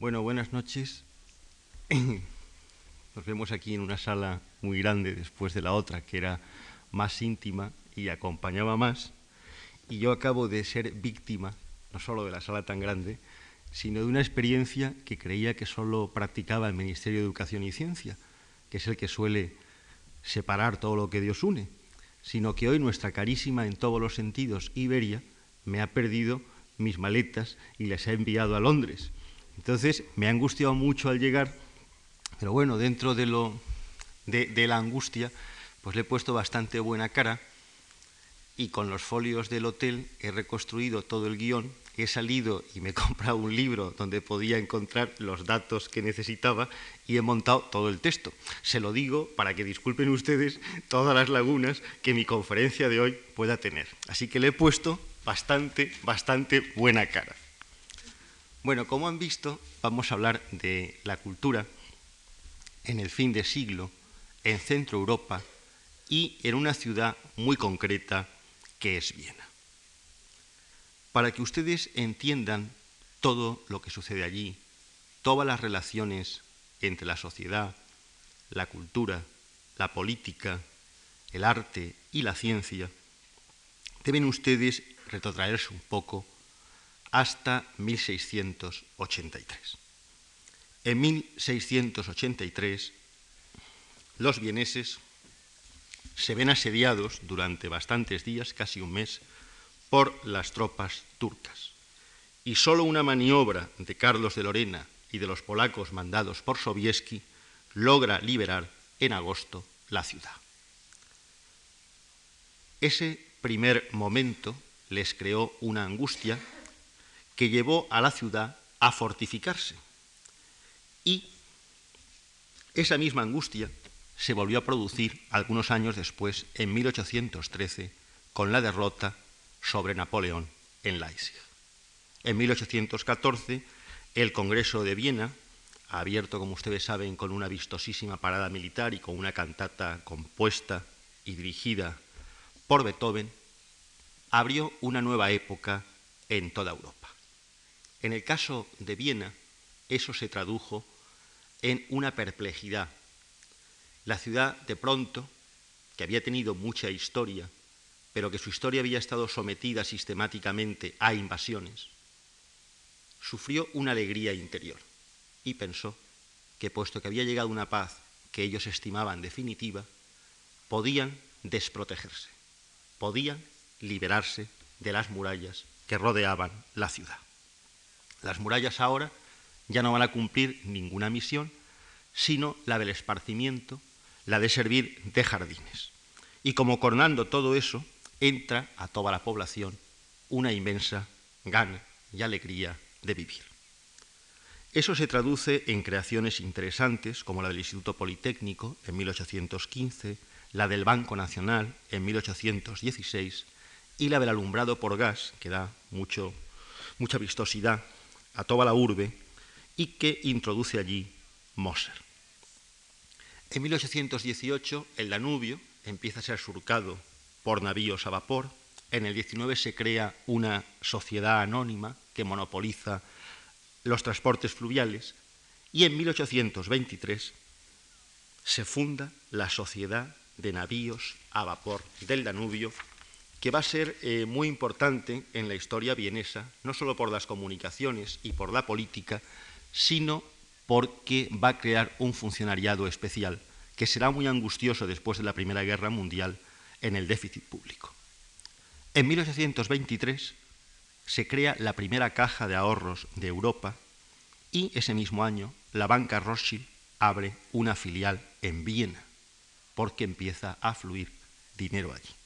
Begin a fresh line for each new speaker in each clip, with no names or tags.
Bueno, buenas noches. Nos vemos aquí en una sala muy grande después de la otra, que era más íntima y acompañaba más. Y yo acabo de ser víctima, no solo de la sala tan grande, sino de una experiencia que creía que solo practicaba el Ministerio de Educación y Ciencia, que es el que suele separar todo lo que Dios une, sino que hoy nuestra carísima en todos los sentidos Iberia me ha perdido mis maletas y las ha enviado a Londres. Entonces me ha angustiado mucho al llegar, pero bueno, dentro de, lo, de, la angustia, pues le he puesto bastante buena cara y con los folios del hotel he reconstruido todo el guion, he salido y me he comprado un libro donde podía encontrar los datos que necesitaba y he montado todo el texto. Se lo digo para que disculpen ustedes todas las lagunas que mi conferencia de hoy pueda tener. Así que le he puesto bastante, bastante buena cara. Bueno, como han visto, vamos a hablar de la cultura en el fin de siglo, en Centro Europa y en una ciudad muy concreta que es Viena. Para que ustedes entiendan todo lo que sucede allí, todas las relaciones entre la sociedad, la cultura, la política, el arte y la ciencia, deben ustedes retrotraerse un poco hasta 1683. En 1683, los vieneses se ven asediados durante bastantes días, casi un mes, por las tropas turcas. Y solo una maniobra de Carlos de Lorena y de los polacos mandados por Sobieski logra liberar en agosto la ciudad. Ese primer momento les creó una angustia que llevó a la ciudad a fortificarse. Y esa misma angustia se volvió a producir algunos años después, en 1813, con la derrota sobre Napoleón en Leipzig. En 1814, el Congreso de Viena, abierto, como ustedes saben, con una vistosísima parada militar y con una cantata compuesta y dirigida por Beethoven, abrió una nueva época en toda Europa. En el caso de Viena, eso se tradujo en una perplejidad la ciudad, de pronto, que había tenido mucha historia, pero que su historia había estado sometida sistemáticamente a invasiones, sufrió una alegría interior y pensó que puesto que había llegado una paz que ellos estimaban definitiva, podían desprotegerse, podían liberarse de las murallas que rodeaban la ciudad. Las murallas ahora ya no van a cumplir ninguna misión, sino la del esparcimiento la de servir de jardines. Y como coronando todo eso, entra a toda la población una inmensa gana y alegría de vivir. Eso se traduce en creaciones interesantes como la del Instituto Politécnico en 1815, la del Banco Nacional en 1816 y la del alumbrado por gas, que da mucho, mucha vistosidad a toda la urbe y que introduce allí Moser. En 1818 el Danubio empieza a ser surcado por navíos a vapor. En el 19 se crea una sociedad anónima que monopoliza los transportes fluviales y en 1823 se funda la Sociedad de Navíos a Vapor del Danubio, que va a ser eh, muy importante en la historia vienesa, no solo por las comunicaciones y por la política, sino porque va a crear un funcionariado especial que será muy angustioso después de la Primera Guerra Mundial en el déficit público. En 1823 se crea la primera caja de ahorros de Europa y ese mismo año la banca Rothschild abre una filial en Viena porque empieza a fluir dinero allí.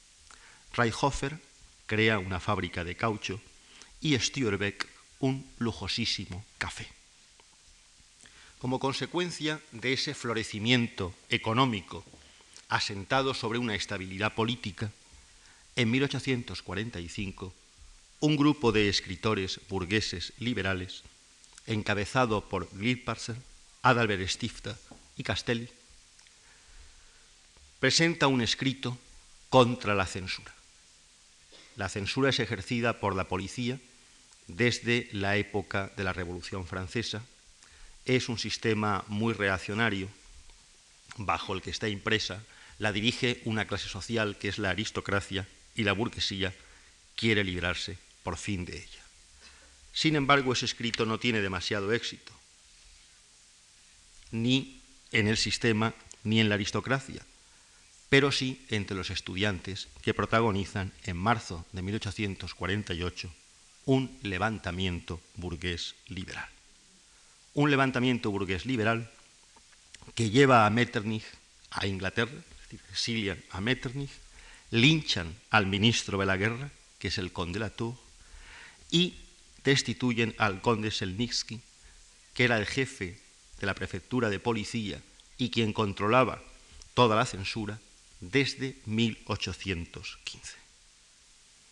Reichhofer crea una fábrica de caucho y Steuerbeck un lujosísimo café. Como consecuencia de ese florecimiento económico asentado sobre una estabilidad política, en 1845 un grupo de escritores burgueses liberales, encabezado por Glipparzer, Adalbert Stifter y Castelli, presenta un escrito contra la censura. La censura es ejercida por la policía desde la época de la Revolución Francesa es un sistema muy reaccionario, bajo el que está impresa, la dirige una clase social que es la aristocracia y la burguesía quiere librarse por fin de ella. Sin embargo, ese escrito no tiene demasiado éxito, ni en el sistema ni en la aristocracia, pero sí entre los estudiantes que protagonizan en marzo de 1848 un levantamiento burgués liberal. Un levantamiento burgués liberal que lleva a Metternich a Inglaterra, es decir, exilian a Metternich, linchan al ministro de la guerra, que es el conde Latour, y destituyen al conde Selnitsky, que era el jefe de la prefectura de policía y quien controlaba toda la censura desde 1815.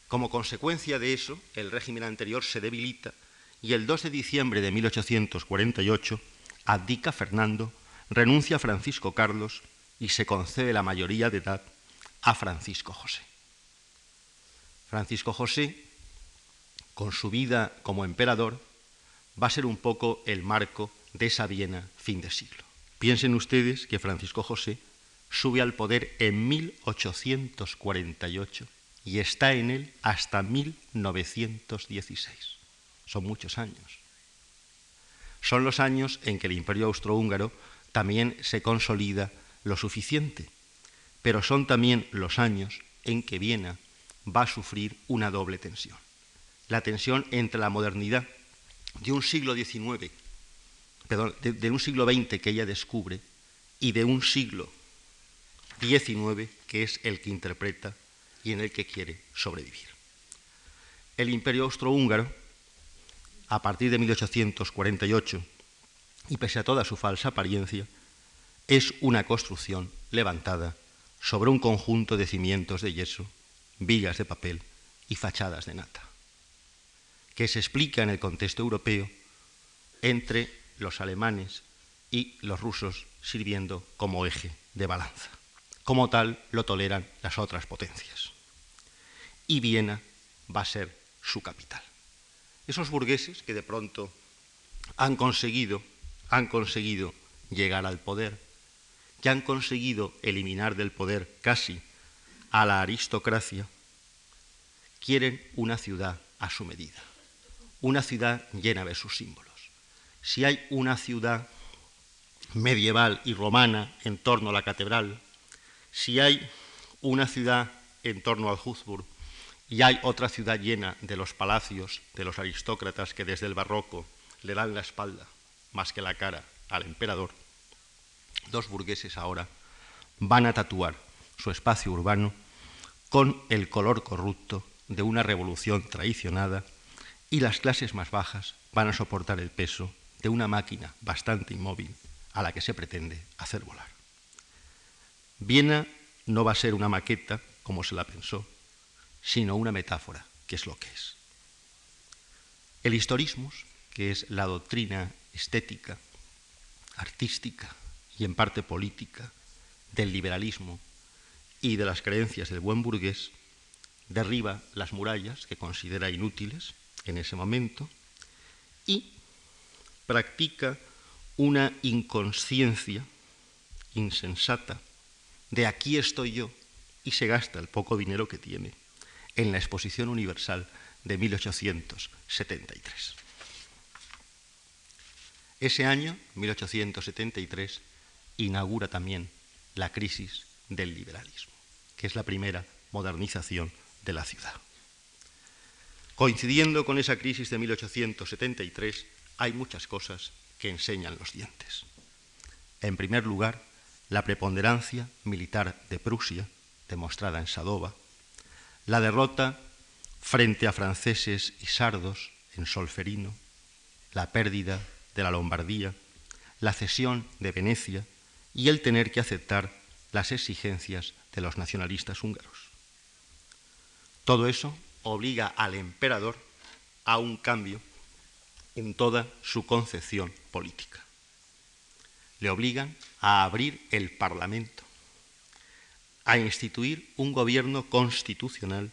Como consecuencia de eso, el régimen anterior se debilita y el 2 de diciembre de 1848 abdica Fernando, renuncia Francisco Carlos y se concede la mayoría de edad a Francisco José. Francisco José, con su vida como emperador, va a ser un poco el marco de esa Viena fin de siglo. Piensen ustedes que Francisco José sube al poder en 1848 y está en él hasta 1916. Son muchos años. Son los años en que el imperio austrohúngaro también se consolida lo suficiente, pero son también los años en que Viena va a sufrir una doble tensión. La tensión entre la modernidad de un siglo XIX de, un siglo XX que ella descubre y de un siglo XIX que es el que interpreta y en el que quiere sobrevivir. El imperio austrohúngaro, a partir de 1848, y pese a toda su falsa apariencia, es una construcción levantada sobre un conjunto de cimientos de yeso, vigas de papel y fachadas de nata, que se explica en el contexto europeo entre los alemanes y los rusos sirviendo como eje de balanza. Como tal lo toleran las otras potencias. Y Viena va a ser su capital. Esos burgueses que de pronto han conseguido, han conseguido llegar al poder, que han conseguido eliminar del poder casi a la aristocracia, quieren una ciudad a su medida, una ciudad llena de sus símbolos si hay una ciudad medieval y romana en torno a la catedral, si hay una ciudad en torno al Huzburg y hay otra ciudad llena de los palacios de los aristócratas que desde el barroco le dan la espalda más que la cara al emperador, dos burgueses ahora van a tatuar su espacio urbano con el color corrupto de una revolución traicionada y las clases más bajas van a soportar el peso de una máquina bastante inmóvil a la que se pretende hacer volar. Viena no va a ser una maqueta, como se la pensó, sino una metáfora, que es lo que es. El historismus, que es la doctrina estética, artística y en parte política del liberalismo y de las creencias del buen burgués, derriba las murallas que considera inútiles en ese momento y practica una inconsciencia insensata de aquí estoy yo y se gasta el poco dinero que tiene en la Exposición Universal de 1873. Ese año, 1873, inaugura también la crisis del liberalismo, que es la primera modernización de la ciudad. Coincidiendo con esa crisis de 1873, hay muchas cosas que enseñan los dientes. En primer lugar, la preponderancia militar de Prusia, demostrada en Sadova, la derrota frente a franceses y sardos en Solferino, la pérdida de la Lombardía, la cesión de Venecia y el tener que aceptar las exigencias de los nacionalistas húngaros. Todo eso obliga al emperador a un cambio en toda su concepción política. Le obligan a abrir el Parlamento, a instituir un gobierno constitucional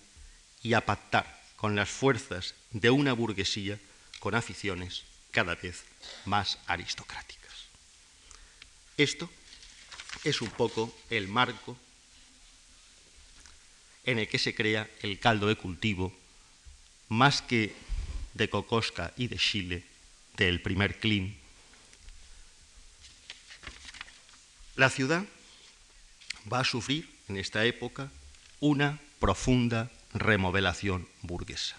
y a pactar con las fuerzas de una burguesía con aficiones cada vez más aristocráticas. Esto es un poco el marco en el que se crea el caldo de cultivo, más que de Cocosca y de Chile, del primer clima. La ciudad va a sufrir en esta época una profunda remodelación burguesa.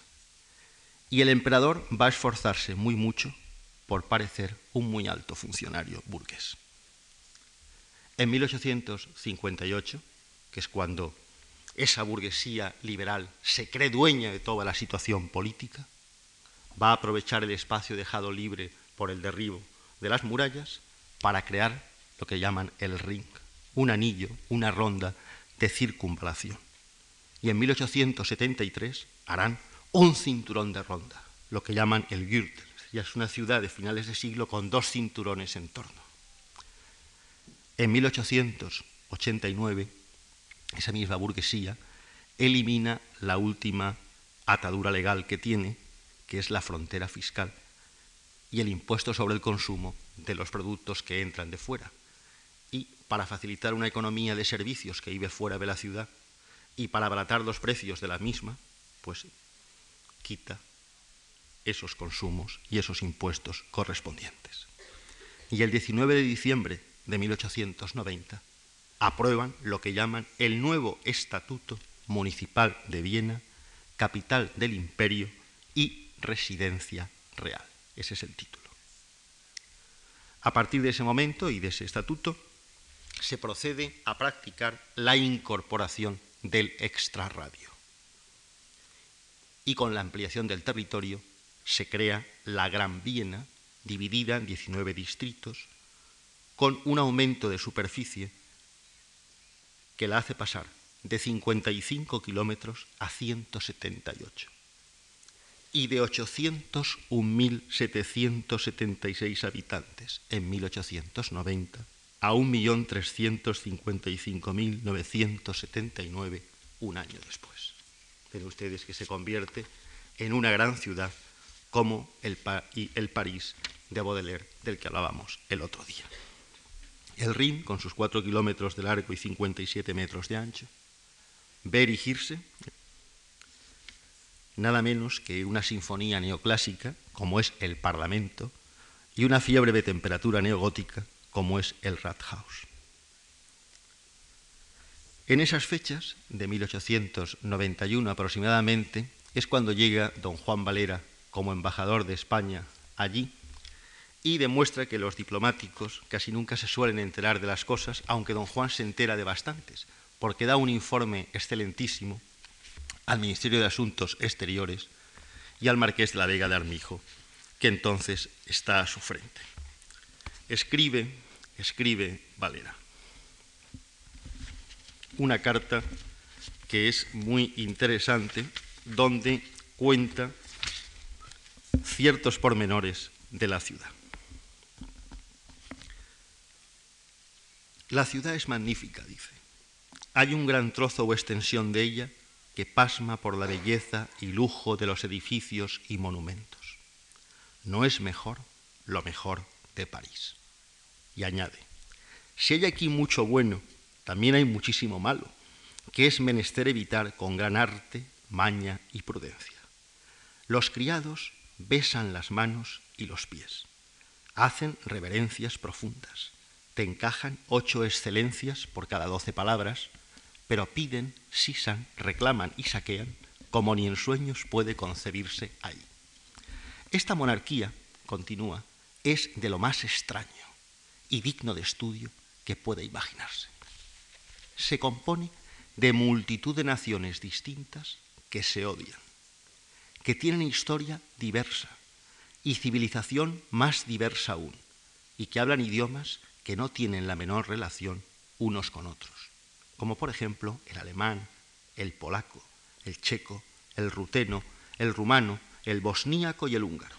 Y el emperador va a esforzarse muy mucho por parecer un muy alto funcionario burgués. En 1858, que es cuando esa burguesía liberal se cree dueña de toda la situación política, va a aprovechar el espacio dejado libre por el derribo de las murallas para crear lo que llaman el ring, un anillo, una ronda de circunvalación. Y en 1873 harán un cinturón de ronda, lo que llaman el Gürtel. Ya es una ciudad de finales de siglo con dos cinturones en torno. En 1889, esa misma burguesía elimina la última atadura legal que tiene, que es la frontera fiscal y el impuesto sobre el consumo de los productos que entran de fuera para facilitar una economía de servicios que vive fuera de la ciudad y para abaratar los precios de la misma, pues quita esos consumos y esos impuestos correspondientes. Y el 19 de diciembre de 1890 aprueban lo que llaman el nuevo Estatuto Municipal de Viena, capital del imperio y residencia real. Ese es el título. A partir de ese momento y de ese estatuto, se procede a practicar la incorporación del extrarradio. Y con la ampliación del territorio se crea la Gran Viena, dividida en 19 distritos, con un aumento de superficie que la hace pasar de 55 kilómetros a 178 y de 801.776 habitantes en 1890 a 1.355.979 un año después. Ven ustedes que se convierte en una gran ciudad como el, el París de Baudelaire del que hablábamos el otro día. El Rin, con sus 4 kilómetros de largo y 57 metros de ancho, ve erigirse nada menos que una sinfonía neoclásica, como es el Parlamento, y una fiebre de temperatura neogótica, como es el Rathaus. En esas fechas, de 1891 aproximadamente, es cuando llega don Juan Valera como embajador de España allí y demuestra que los diplomáticos casi nunca se suelen enterar de las cosas, aunque don Juan se entera de bastantes, porque da un informe excelentísimo al Ministerio de Asuntos Exteriores y al Marqués de la Vega de Armijo, que entonces está a su frente. Escribe, escribe Valera, una carta que es muy interesante, donde cuenta ciertos pormenores de la ciudad. La ciudad es magnífica, dice. Hay un gran trozo o extensión de ella que pasma por la belleza y lujo de los edificios y monumentos. No es mejor lo mejor de París. Y añade, si hay aquí mucho bueno, también hay muchísimo malo, que es menester evitar con gran arte, maña y prudencia. Los criados besan las manos y los pies, hacen reverencias profundas, te encajan ocho excelencias por cada doce palabras, pero piden, sisan, reclaman y saquean como ni en sueños puede concebirse ahí. Esta monarquía, continúa, es de lo más extraño y digno de estudio que puede imaginarse. Se compone de multitud de naciones distintas que se odian, que tienen historia diversa y civilización más diversa aún, y que hablan idiomas que no tienen la menor relación unos con otros como por ejemplo el alemán, el polaco, el checo, el ruteno, el rumano, el bosníaco y el húngaro.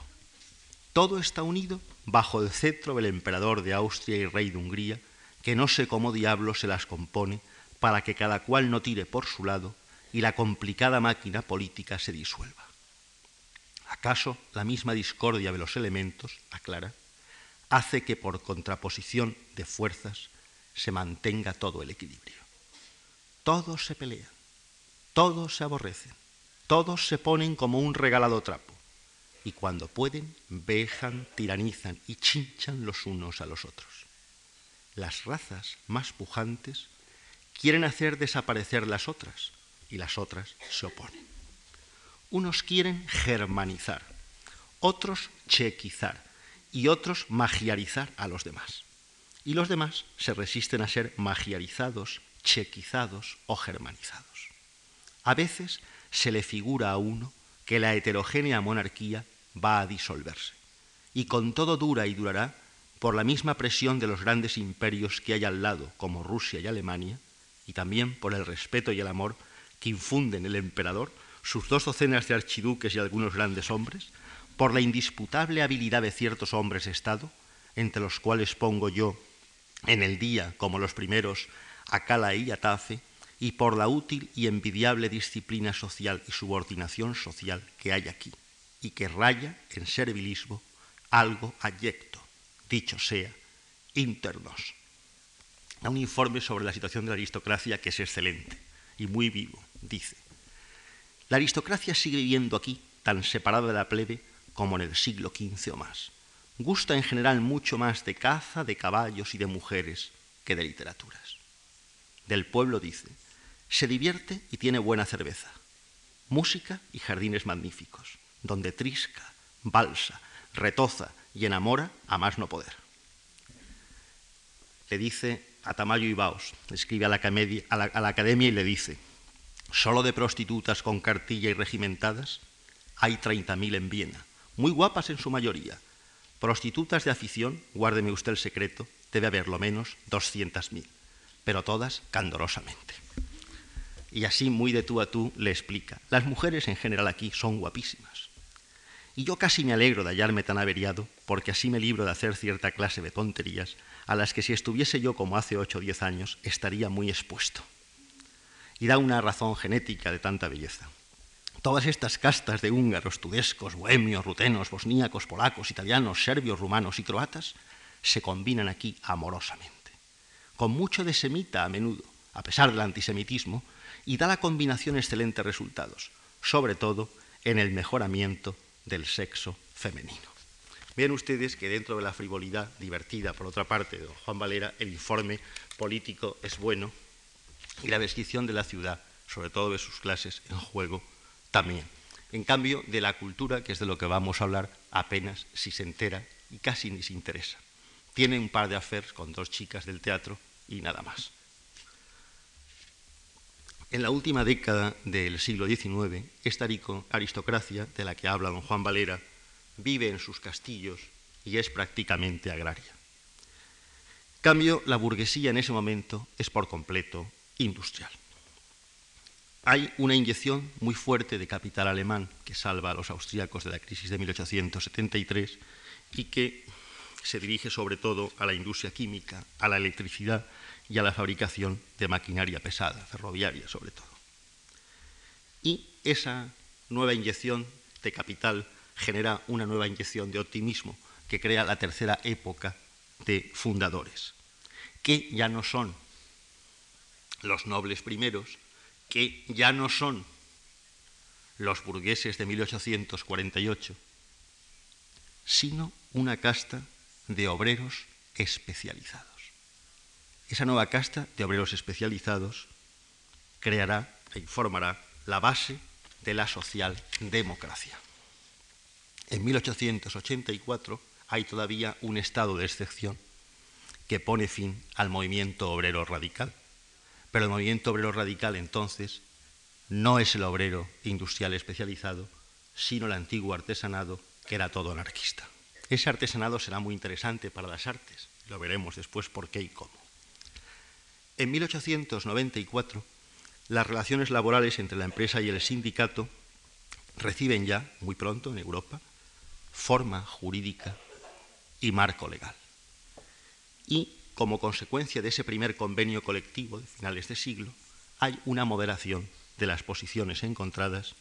Todo está unido bajo el cetro del emperador de Austria y rey de Hungría, que no sé cómo diablo se las compone para que cada cual no tire por su lado y la complicada máquina política se disuelva. ¿Acaso la misma discordia de los elementos, aclara, hace que por contraposición de fuerzas se mantenga todo el equilibrio? Todos se pelean, todos se aborrecen, todos se ponen como un regalado trapo y cuando pueden vejan, tiranizan y chinchan los unos a los otros. Las razas más pujantes quieren hacer desaparecer las otras y las otras se oponen. Unos quieren germanizar, otros chequizar y otros magiarizar a los demás. Y los demás se resisten a ser magiarizados, chequizados o germanizados. A veces se le figura a uno que la heterogénea monarquía va a disolverse, y con todo dura y durará por la misma presión de los grandes imperios que hay al lado, como Rusia y Alemania, y también por el respeto y el amor que infunden el emperador, sus dos docenas de archiduques y algunos grandes hombres, por la indisputable habilidad de ciertos hombres de Estado, entre los cuales pongo yo en el día como los primeros a Cala y Atafe, y por la útil y envidiable disciplina social y subordinación social que hay aquí, y que raya en servilismo algo ayecto, dicho sea, internos. A un informe sobre la situación de la aristocracia que es excelente y muy vivo. Dice, la aristocracia sigue viviendo aquí tan separada de la plebe como en el siglo XV o más. Gusta en general mucho más de caza, de caballos y de mujeres que de literaturas. Del pueblo dice, se divierte y tiene buena cerveza, música y jardines magníficos, donde trisca, balsa, retoza y enamora a más no poder. Le dice a Tamayo Ibaos, escribe a la, a la academia y le dice, solo de prostitutas con cartilla y regimentadas hay 30.000 en Viena, muy guapas en su mayoría. Prostitutas de afición, guárdeme usted el secreto, debe haber lo menos 200.000, pero todas candorosamente y así muy de tú a tú le explica. Las mujeres en general aquí son guapísimas. Y yo casi me alegro de hallarme tan averiado, porque así me libro de hacer cierta clase de tonterías a las que si estuviese yo como hace ocho o diez años estaría muy expuesto. Y da una razón genética de tanta belleza. Todas estas castas de húngaros, tudescos, bohemios, rutenos, bosníacos, polacos, italianos, serbios, rumanos y croatas se combinan aquí amorosamente, con mucho de semita a menudo, a pesar del antisemitismo, y da la combinación excelentes resultados, sobre todo en el mejoramiento del sexo femenino. Vean ustedes que dentro de la frivolidad divertida, por otra parte, de Juan Valera, el informe político es bueno y la descripción de la ciudad, sobre todo de sus clases en juego, también. En cambio, de la cultura, que es de lo que vamos a hablar, apenas si se entera y casi ni se interesa. Tiene un par de affairs con dos chicas del teatro y nada más. En la última década del siglo XIX, esta aristocracia de la que habla don Juan Valera vive en sus castillos y es prácticamente agraria. Cambio, la burguesía en ese momento es por completo industrial. Hay una inyección muy fuerte de capital alemán que salva a los austríacos de la crisis de 1873 y que se dirige sobre todo a la industria química, a la electricidad y a la fabricación de maquinaria pesada, ferroviaria sobre todo. Y esa nueva inyección de capital genera una nueva inyección de optimismo que crea la tercera época de fundadores, que ya no son los nobles primeros, que ya no son los burgueses de 1848, sino una casta de obreros especializados. Esa nueva casta de obreros especializados creará e informará la base de la socialdemocracia. En 1884 hay todavía un estado de excepción que pone fin al movimiento obrero radical. Pero el movimiento obrero radical entonces no es el obrero industrial especializado, sino el antiguo artesanado que era todo anarquista. Ese artesanado será muy interesante para las artes, lo veremos después por qué y cómo. En 1894, las relaciones laborales entre la empresa y el sindicato reciben ya, muy pronto en Europa, forma jurídica y marco legal. Y como consecuencia de ese primer convenio colectivo de finales de siglo, hay una moderación de las posiciones encontradas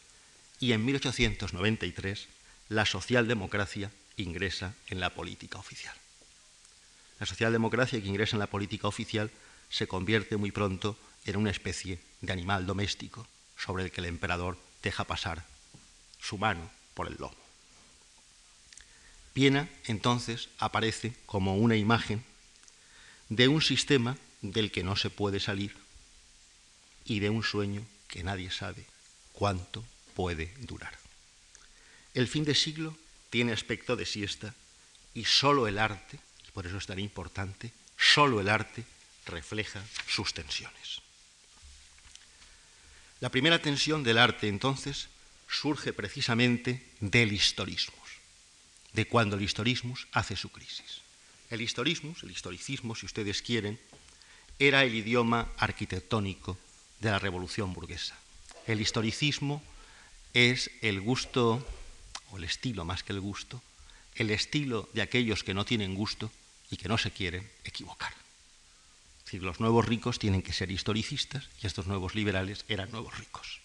y en 1893 la socialdemocracia ingresa en la política oficial. La socialdemocracia que ingresa en la política oficial se convierte muy pronto en una especie de animal doméstico sobre el que el emperador deja pasar su mano por el lomo. Piena entonces aparece como una imagen de un sistema del que no se puede salir y de un sueño que nadie sabe cuánto puede durar. El fin de siglo tiene aspecto de siesta y solo el arte, por eso es tan importante, solo el arte refleja sus tensiones. La primera tensión del arte entonces surge precisamente del historismo, de cuando el historismo hace su crisis. El historismo, el historicismo, si ustedes quieren, era el idioma arquitectónico de la revolución burguesa. El historicismo es el gusto, o el estilo más que el gusto, el estilo de aquellos que no tienen gusto y que no se quieren equivocar. Decir, los nuevos ricos tienen que ser historicistas y estos nuevos liberales eran nuevos ricos.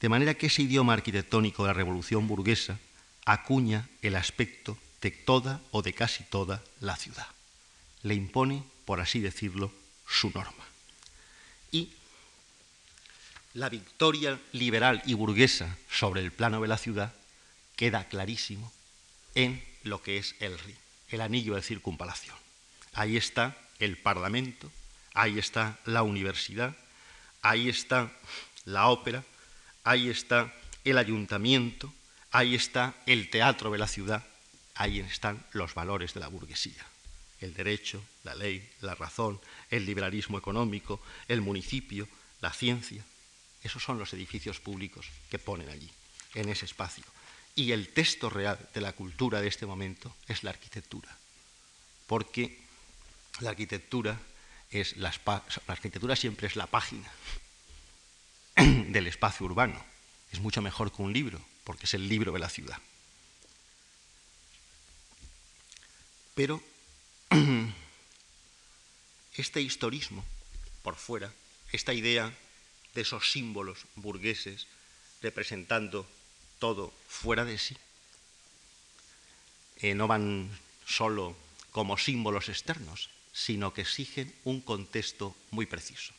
De manera que ese idioma arquitectónico de la revolución burguesa acuña el aspecto de toda o de casi toda la ciudad. Le impone, por así decirlo, su norma. Y la victoria liberal y burguesa sobre el plano de la ciudad queda clarísimo en lo que es el el anillo de circunvalación. Ahí está el Parlamento, ahí está la universidad, ahí está la ópera, ahí está el ayuntamiento, ahí está el teatro de la ciudad, ahí están los valores de la burguesía. El derecho, la ley, la razón, el liberalismo económico, el municipio, la ciencia. Esos son los edificios públicos que ponen allí, en ese espacio. Y el texto real de la cultura de este momento es la arquitectura. Porque la arquitectura siempre es la página del espacio urbano. Es mucho mejor que un libro, porque es el libro de la ciudad. Pero este historismo por fuera, esta idea de esos símbolos burgueses representando todo fuera de sí, eh, no van solo como símbolos externos, sino que exigen un contexto muy preciso.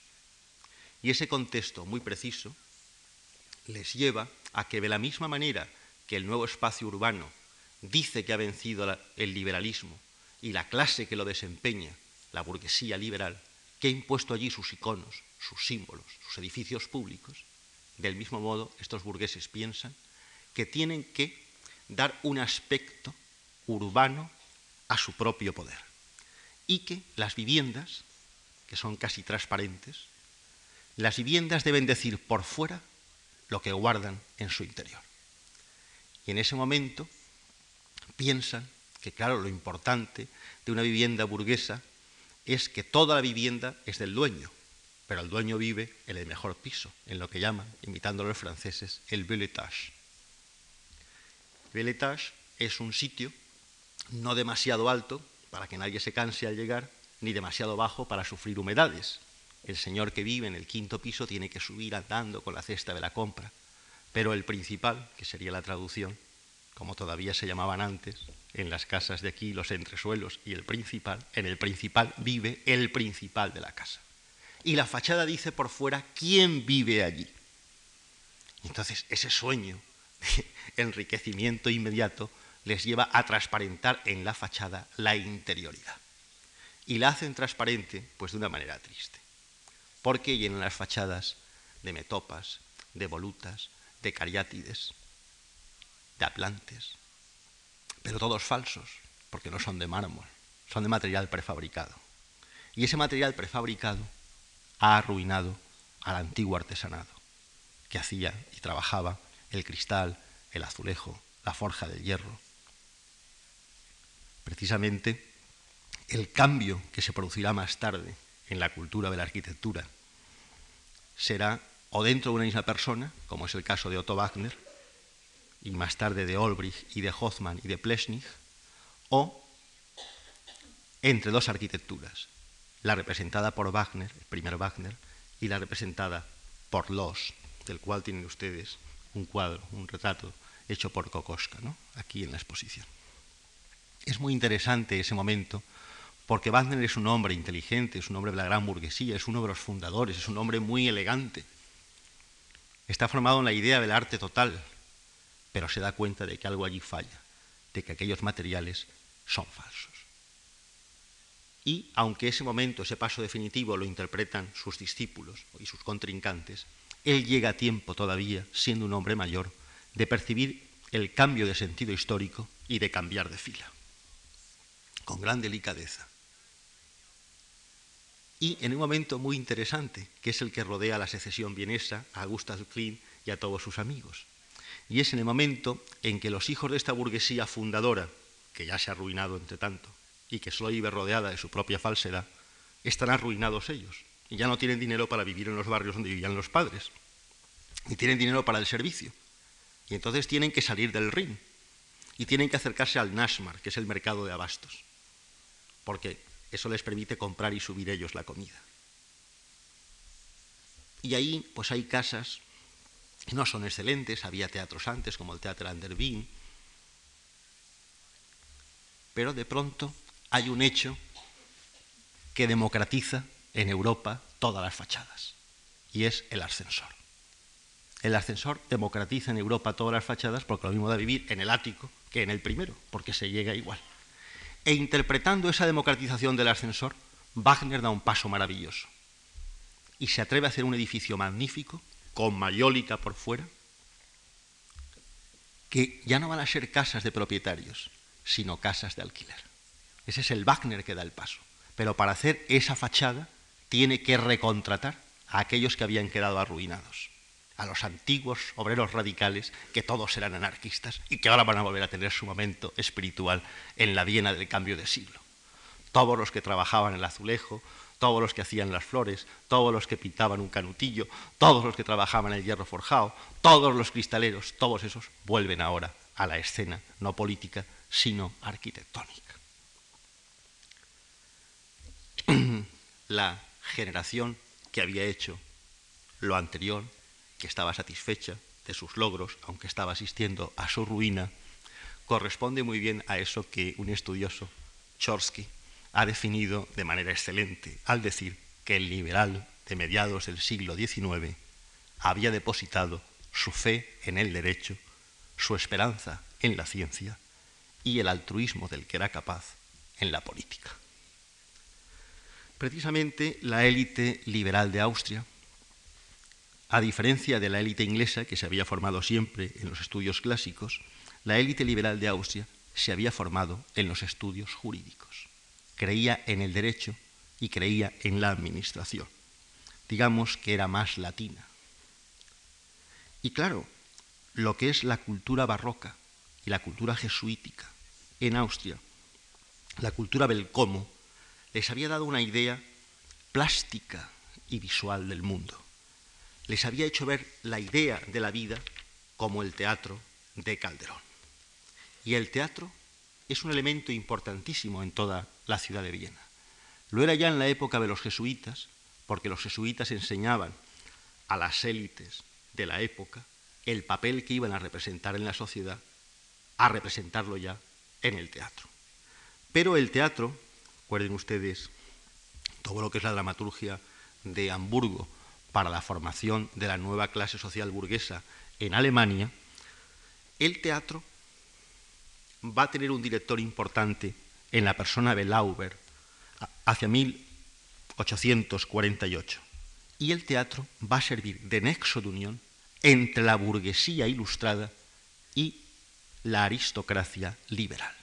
Y ese contexto muy preciso les lleva a que de la misma manera que el nuevo espacio urbano dice que ha vencido el liberalismo y la clase que lo desempeña, la burguesía liberal, que ha impuesto allí sus iconos, sus símbolos, sus edificios públicos, del mismo modo estos burgueses piensan que tienen que dar un aspecto urbano a su propio poder y que las viviendas, que son casi transparentes, las viviendas deben decir por fuera lo que guardan en su interior. Y en ese momento piensan que, claro, lo importante de una vivienda burguesa es que toda la vivienda es del dueño, pero el dueño vive en el mejor piso, en lo que llaman, imitando a los franceses, el bel étage. El es un sitio no demasiado alto para que nadie se canse al llegar, ni demasiado bajo para sufrir humedades, el señor que vive en el quinto piso tiene que subir andando con la cesta de la compra, pero el principal, que sería la traducción, como todavía se llamaban antes, en las casas de aquí, los entresuelos y el principal, en el principal vive el principal de la casa. Y la fachada dice por fuera quién vive allí. Entonces ese sueño de enriquecimiento inmediato les lleva a transparentar en la fachada la interioridad. Y la hacen transparente pues de una manera triste porque llenan las fachadas de metopas, de volutas, de cariátides, de atlantes, pero todos falsos, porque no son de mármol, son de material prefabricado. Y ese material prefabricado ha arruinado al antiguo artesanado, que hacía y trabajaba el cristal, el azulejo, la forja del hierro. Precisamente el cambio que se producirá más tarde en la cultura de la arquitectura será o dentro de una misma persona, como es el caso de Otto Wagner, y más tarde de Olbrich y de Hoffmann y de Plesnig, o entre dos arquitecturas, la representada por Wagner, el primer Wagner, y la representada por Loss, del cual tienen ustedes un cuadro, un retrato hecho por Kokoska, ¿no? aquí en la exposición. Es muy interesante ese momento porque Wagner es un hombre inteligente, es un hombre de la gran burguesía, es uno de los fundadores, es un hombre muy elegante. Está formado en la idea del arte total, pero se da cuenta de que algo allí falla, de que aquellos materiales son falsos. Y aunque ese momento, ese paso definitivo, lo interpretan sus discípulos y sus contrincantes, él llega a tiempo todavía, siendo un hombre mayor, de percibir el cambio de sentido histórico y de cambiar de fila, con gran delicadeza. Y en un momento muy interesante, que es el que rodea la secesión vienesa a Gustav Klimt y a todos sus amigos. Y es en el momento en que los hijos de esta burguesía fundadora, que ya se ha arruinado entre tanto, y que solo vive rodeada de su propia falsedad, están arruinados ellos. Y ya no tienen dinero para vivir en los barrios donde vivían los padres. Ni tienen dinero para el servicio. Y entonces tienen que salir del Rin. Y tienen que acercarse al Nashmar, que es el mercado de abastos. Porque eso les permite comprar y subir ellos la comida. Y ahí pues hay casas que no son excelentes, había teatros antes como el Teatro Andervin, pero de pronto hay un hecho que democratiza en Europa todas las fachadas, y es el ascensor. El ascensor democratiza en Europa todas las fachadas porque lo mismo da vivir en el ático que en el primero, porque se llega igual. E interpretando esa democratización del ascensor, Wagner da un paso maravilloso y se atreve a hacer un edificio magnífico, con mayólica por fuera, que ya no van a ser casas de propietarios, sino casas de alquiler. Ese es el Wagner que da el paso. Pero para hacer esa fachada tiene que recontratar a aquellos que habían quedado arruinados, a los antiguos obreros radicales que todos eran anarquistas y que ahora van a volver a tener su momento espiritual en la Viena del cambio de siglo. Todos los que trabajaban el azulejo, todos los que hacían las flores, todos los que pintaban un canutillo, todos los que trabajaban el hierro forjado, todos los cristaleros, todos esos vuelven ahora a la escena, no política, sino arquitectónica. la generación que había hecho lo anterior, que estaba satisfecha de sus logros, aunque estaba asistiendo a su ruina, corresponde muy bien a eso que un estudioso, Chorsky, ha definido de manera excelente al decir que el liberal de mediados del siglo XIX había depositado su fe en el derecho, su esperanza en la ciencia y el altruismo del que era capaz en la política. Precisamente la élite liberal de Austria, a diferencia de la élite inglesa que se había formado siempre en los estudios clásicos, la élite liberal de Austria se había formado en los estudios jurídicos. Creía en el derecho y creía en la administración. Digamos que era más latina. Y claro, lo que es la cultura barroca y la cultura jesuítica en Austria, la cultura del cómo, les había dado una idea plástica y visual del mundo. Les había hecho ver la idea de la vida como el teatro de Calderón. Y el teatro es un elemento importantísimo en toda la ciudad de Viena. Lo era ya en la época de los jesuitas, porque los jesuitas enseñaban a las élites de la época el papel que iban a representar en la sociedad, a representarlo ya en el teatro. Pero el teatro Recuerden ustedes todo lo que es la dramaturgia de Hamburgo para la formación de la nueva clase social burguesa en Alemania, el teatro va a tener un director importante en la persona de Lauber hacia 1848. Y el teatro va a servir de nexo de unión entre la burguesía ilustrada y la aristocracia liberal.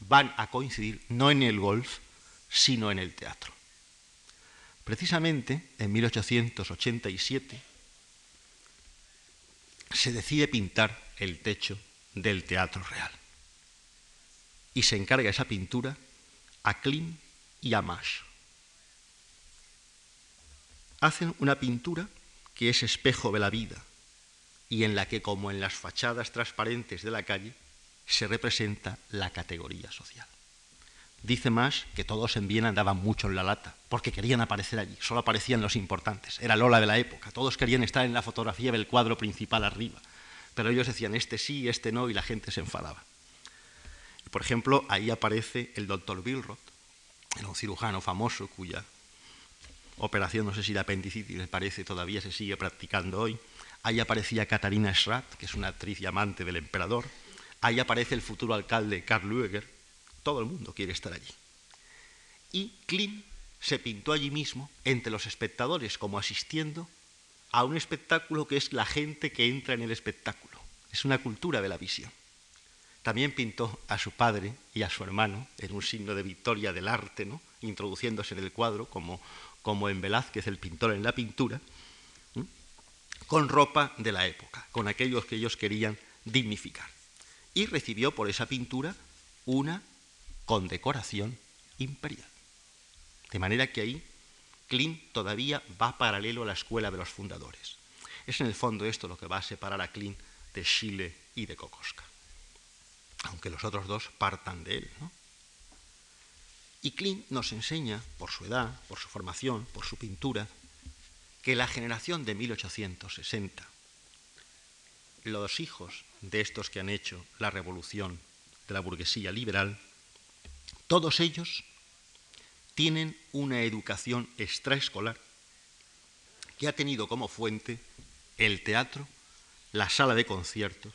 Van a coincidir no en el golf, sino en el teatro. Precisamente en 1887 se decide pintar el techo del Teatro Real y se encarga esa pintura a Klim y a Mash. Hacen una pintura que es espejo de la vida y en la que, como en las fachadas transparentes de la calle, se representa la categoría social. Dice más que todos en Viena andaban mucho en la lata, porque querían aparecer allí, solo aparecían los importantes, era Lola de la época, todos querían estar en la fotografía del cuadro principal arriba. pero ellos decían este sí, este no, y la gente se enfadaba. Por ejemplo, ahí aparece el doctor Bilroth, era un cirujano famoso cuya operación, no sé si de apendicitis les parece, todavía se sigue practicando hoy. Ahí aparecía Katarina Schratt, que es una actriz y amante del emperador. Ahí aparece el futuro alcalde Karl Lueger. Todo el mundo quiere estar allí. Y Klim se pintó allí mismo, entre los espectadores, como asistiendo a un espectáculo que es la gente que entra en el espectáculo. Es una cultura de la visión. También pintó a su padre y a su hermano en un signo de victoria del arte, ¿no? introduciéndose en el cuadro como, como en Velázquez, el pintor en la pintura, con ropa de la época, con aquellos que ellos querían dignificar. Y recibió por esa pintura una condecoración imperial. De manera que ahí Klimt todavía va paralelo a la escuela de los fundadores. Es en el fondo esto lo que va a separar a Klimt de Chile y de Kokoska aunque los otros dos partan de él. Y Klimt nos enseña, por su edad, por su formación, por su pintura, que la generación de 1860, los hijos de estos que han hecho la revolución de la burguesía liberal, todos ellos tienen una educación extraescolar que ha tenido como fuente el teatro, la sala de conciertos,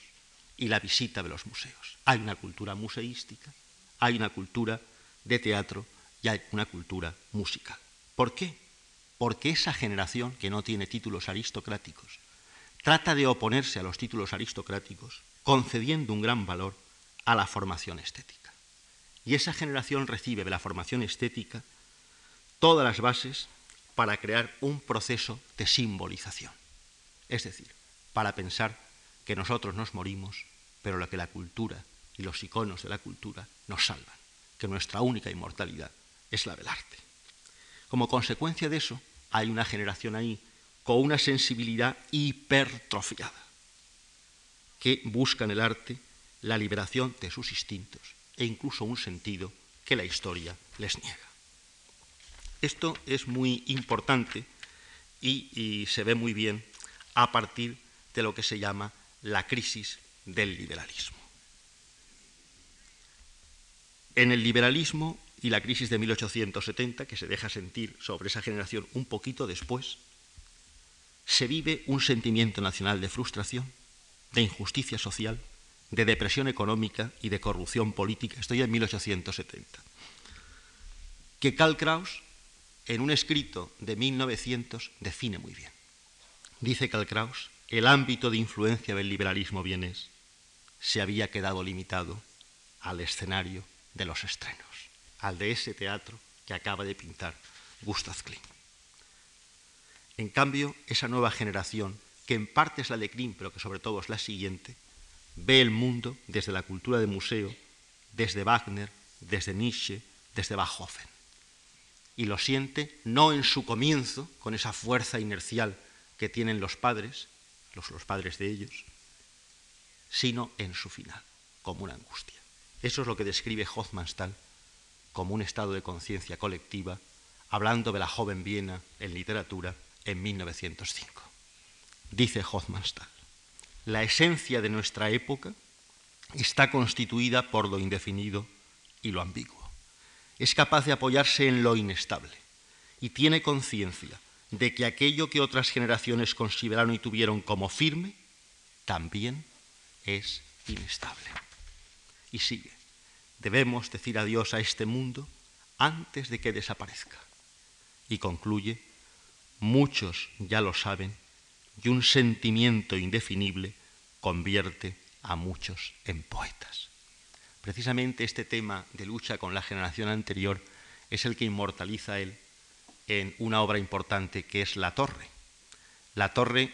y la visita de los museos. Hay una cultura museística, hay una cultura de teatro y hay una cultura musical. ¿Por qué? Porque esa generación que no tiene títulos aristocráticos trata de oponerse a los títulos aristocráticos, concediendo un gran valor a la formación estética. Y esa generación recibe de la formación estética todas las bases para crear un proceso de simbolización. Es decir, para pensar que nosotros nos morimos, pero lo que la cultura y los iconos de la cultura nos salvan, que nuestra única inmortalidad es la del arte. Como consecuencia de eso, hay una generación ahí con una sensibilidad hipertrofiada, que busca en el arte la liberación de sus instintos e incluso un sentido que la historia les niega. Esto es muy importante y, se ve muy bien a partir de lo que se llama la crisis del liberalismo. En el liberalismo y la crisis de 1870, que se deja sentir sobre esa generación un poquito después, se vive un sentimiento nacional de frustración, de injusticia social, de depresión económica y de corrupción política. Estoy en 1870. Que Karl Kraus, en un escrito de 1900, define muy bien. Dice Karl Kraus el ámbito de influencia del liberalismo vienés se había quedado limitado al escenario de los estrenos, al de ese teatro que acaba de pintar Gustav Klimt. En cambio, esa nueva generación, que en parte es la de Klimt, pero que sobre todo es la siguiente, ve el mundo desde la cultura de museo, desde Wagner, desde Nietzsche, desde Beethoven. Y lo siente no en su comienzo, con esa fuerza inercial que tienen los padres, los, padres de ellos, sino en su final, como una angustia. Eso es lo que describe Hofmannsthal como un estado de conciencia colectiva, hablando de la joven Viena en literatura en 1905. Dice Hofmannsthal, la esencia de nuestra época está constituida por lo indefinido y lo ambiguo. Es capaz de apoyarse en lo inestable y tiene conciencia de que aquello que otras generaciones consideraron y tuvieron como firme, también es inestable. Y sigue, debemos decir adiós a este mundo antes de que desaparezca. Y concluye, muchos ya lo saben, y un sentimiento indefinible convierte a muchos en poetas. Precisamente este tema de lucha con la generación anterior es el que inmortaliza él en una obra importante que es La Torre. La Torre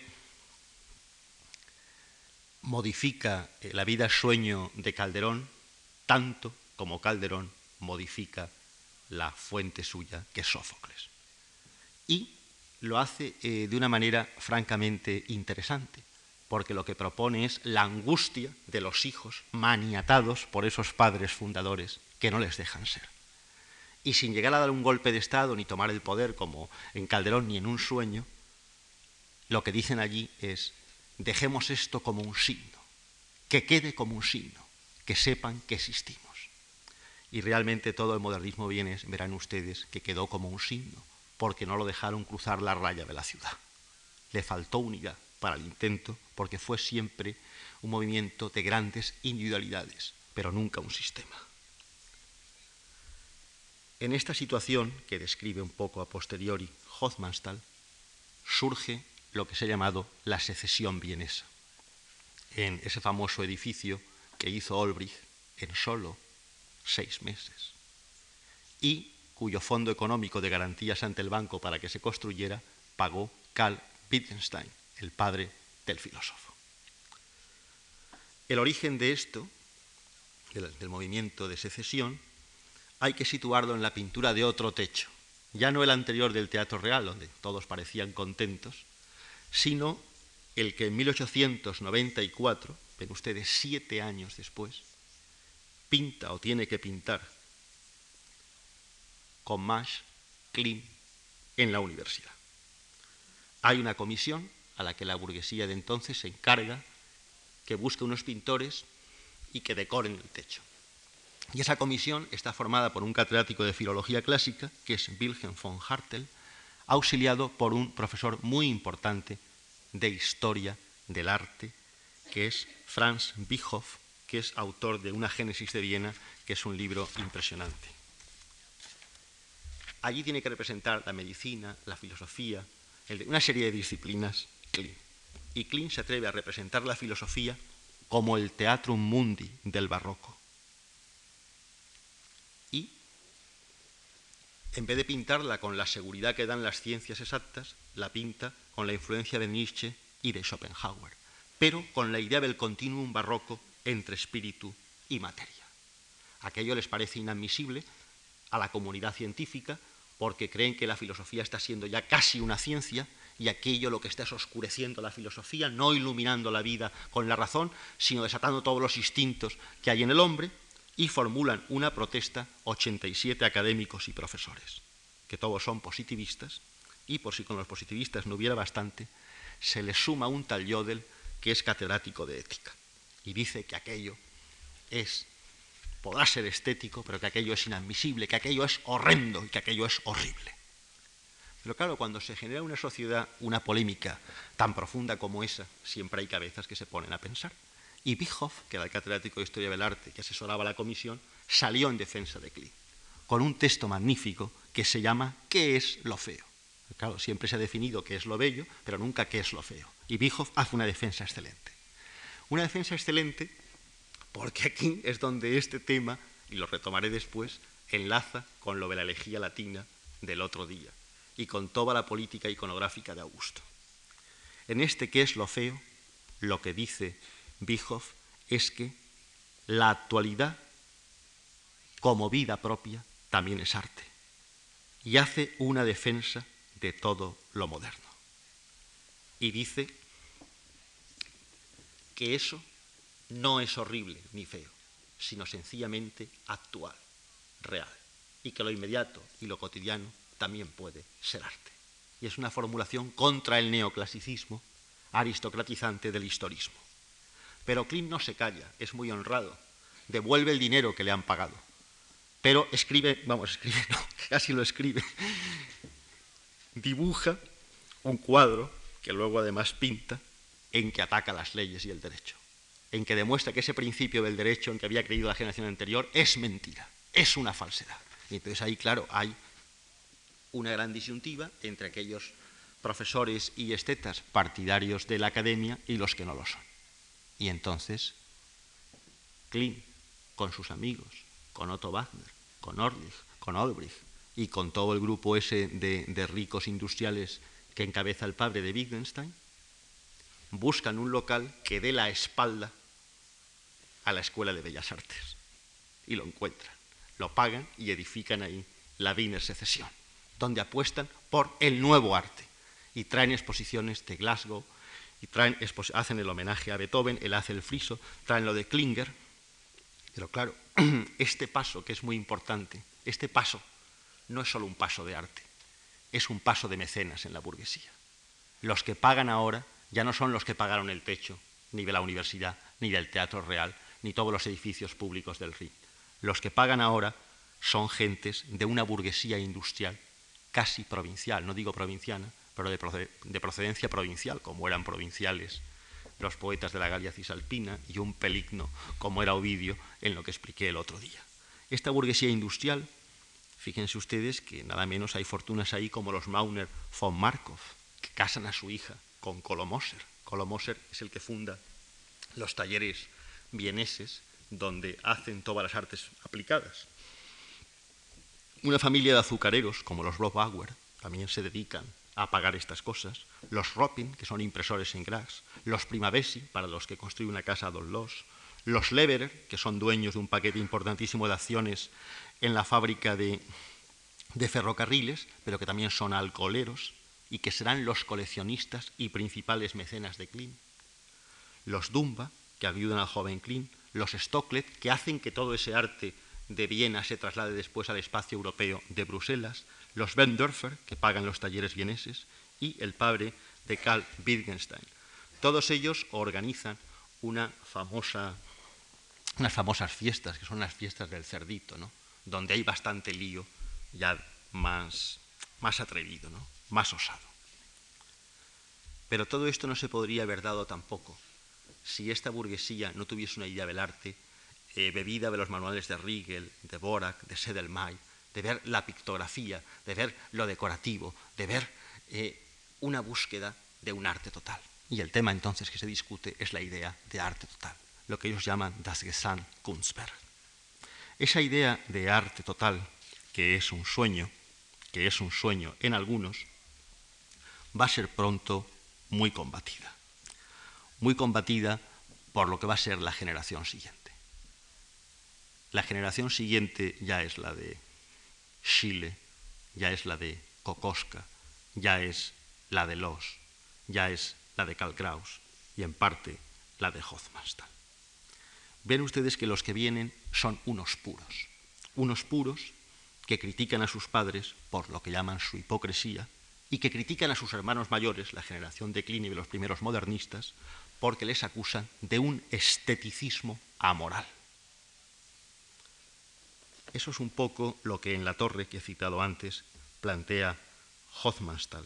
modifica eh, la vida sueño de Calderón tanto como Calderón modifica la fuente suya, que es Sófocles. Y lo hace eh, de una manera francamente interesante, porque lo que propone es la angustia de los hijos maniatados por esos padres fundadores que no les dejan ser y sin llegar a dar un golpe de Estado ni tomar el poder como en Calderón ni en un sueño, lo que dicen allí es, dejemos esto como un signo, que quede como un signo, que sepan que existimos. Y realmente todo el modernismo viene, verán ustedes, que quedó como un signo, porque no lo dejaron cruzar la raya de la ciudad. Le faltó unidad para el intento, porque fue siempre un movimiento de grandes individualidades, pero nunca un sistema. En esta situación, que describe un poco a posteriori Hofmannsthal, surge lo que se ha llamado la secesión vienesa. En ese famoso edificio que hizo Olbrich en solo seis meses y cuyo fondo económico de garantías ante el banco para que se construyera pagó Karl Wittgenstein, el padre del filósofo. El origen de esto, del, movimiento de secesión, hay que situarlo en la pintura de otro techo, ya no el anterior del Teatro Real, donde todos parecían contentos, sino el que en 1894, ven ustedes siete años después, pinta o tiene que pintar con más Klim en la universidad. Hay una comisión a la que la burguesía de entonces se encarga que busque unos pintores y que decoren el techo. Y esa comisión está formada por un catedrático de filología clásica, que es Wilhelm von Hartel, auxiliado por un profesor muy importante de historia del arte, que es Franz Bichoff, que es autor de Una Génesis de Viena, que es un libro impresionante. Allí tiene que representar la medicina, la filosofía, una serie de disciplinas Y Klein se atreve a representar la filosofía como el teatrum mundi del barroco. Y en vez de pintarla con la seguridad que dan las ciencias exactas, la pinta con la influencia de Nietzsche y de Schopenhauer, pero con la idea del continuum barroco entre espíritu y materia. Aquello les parece inadmisible a la comunidad científica porque creen que la filosofía está siendo ya casi una ciencia y aquello lo que está es oscureciendo la filosofía, no iluminando la vida con la razón, sino desatando todos los instintos que hay en el hombre y formulan una protesta 87 académicos y profesores, que todos son positivistas y por si con los positivistas no hubiera bastante, se les suma un tal Yodel que es catedrático de ética y dice que aquello es, podrá ser estético, pero que aquello es inadmisible, que aquello es horrendo y que aquello es horrible. Pero claro, cuando se genera en una sociedad una polémica tan profunda como esa, siempre hay cabezas que se ponen a pensar. Y Bichoff, que era el catedrático de Historia del Arte que asesoraba la comisión, salió en defensa de Klee, con un texto magnífico que se llama ¿Qué es lo feo? Claro, siempre se ha definido qué es lo bello, pero nunca qué es lo feo. Y Bichoff hace una defensa excelente. Una defensa excelente porque aquí es donde este tema, y lo retomaré después, enlaza con lo de la elegía latina del otro día y con toda la política iconográfica de Augusto. En este ¿qué es lo feo? Lo que dice Bichoff es que la actualidad como vida propia también es arte y hace una defensa de todo lo moderno. Y dice que eso no es horrible ni feo, sino sencillamente actual, real, y que lo inmediato y lo cotidiano también puede ser arte. Y es una formulación contra el neoclasicismo aristocratizante del historismo. Pero Klim no se calla, es muy honrado, devuelve el dinero que le han pagado. Pero escribe, vamos, escribe, no, casi lo escribe, dibuja un cuadro que luego además pinta en que ataca las leyes y el derecho, en que demuestra que ese principio del derecho en que había creído la generación anterior es mentira, es una falsedad. Y entonces ahí, claro, hay una gran disyuntiva entre aquellos profesores y estetas partidarios de la academia y los que no lo son. Y entonces, Klim, con sus amigos, con Otto Wagner, con Orlich, con Olbrich y con todo el grupo ese de, de ricos industriales que encabeza el padre de Wittgenstein, buscan un local que dé la espalda a la Escuela de Bellas Artes. Y lo encuentran, lo pagan y edifican ahí la Wiener Secesión, donde apuestan por el nuevo arte. Y traen exposiciones de Glasgow, y traen, hacen el homenaje a Beethoven, él hace el friso, traen lo de Klinger. Pero claro, este paso, que es muy importante, este paso no es solo un paso de arte, es un paso de mecenas en la burguesía. Los que pagan ahora ya no son los que pagaron el techo, ni de la universidad, ni del Teatro Real, ni todos los edificios públicos del Rin. Los que pagan ahora son gentes de una burguesía industrial casi provincial, no digo provinciana, pero de procedencia provincial, como eran provinciales los poetas de la Galia Cisalpina y un peligno como era Ovidio en lo que expliqué el otro día. Esta burguesía industrial, fíjense ustedes que nada menos hay fortunas ahí como los Mauner von Markov, que casan a su hija con Kolomoser. Kolomoser es el que funda los talleres vieneses donde hacen todas las artes aplicadas. Una familia de azucareros, como los Bauer, también se dedican a pagar estas cosas. Los Ropin, que son impresores en Gras. Los Primavesi, para los que construyen una casa a Don Los. Los Leverer, que son dueños de un paquete importantísimo de acciones en la fábrica de, de ferrocarriles, pero que también son alcoholeros y que serán los coleccionistas y principales mecenas de Klein. Los Dumba, que ayudan al joven Klein. Los Stocklet, que hacen que todo ese arte de Viena se traslade después al espacio europeo de Bruselas los Bendorfer, que pagan los talleres vieneses, y el padre de Karl Wittgenstein. Todos ellos organizan una famosa, unas famosas fiestas, que son las fiestas del cerdito, ¿no? donde hay bastante lío ya más, más atrevido, ¿no? más osado. Pero todo esto no se podría haber dado tampoco si esta burguesía no tuviese una idea del arte eh, bebida de los manuales de Riegel, de Borac, de Sedelmay, de ver la pictografía, de ver lo decorativo, de ver eh, una búsqueda de un arte total. Y el tema entonces que se discute es la idea de arte total, lo que ellos llaman das Gesamtkunstwerk. Esa idea de arte total, que es un sueño, que es un sueño en algunos, va a ser pronto muy combatida. Muy combatida por lo que va a ser la generación siguiente. La generación siguiente ya es la de Chile, ya es la de Kokoska, ya es la de Los, ya es la de Kalkraus y en parte la de Hofmannsthal. Ven ustedes que los que vienen son unos puros, unos puros que critican a sus padres por lo que llaman su hipocresía y que critican a sus hermanos mayores, la generación de Clini y los primeros modernistas, porque les acusan de un esteticismo amoral. Eso es un poco lo que en la torre que he citado antes plantea Hofmannsthal.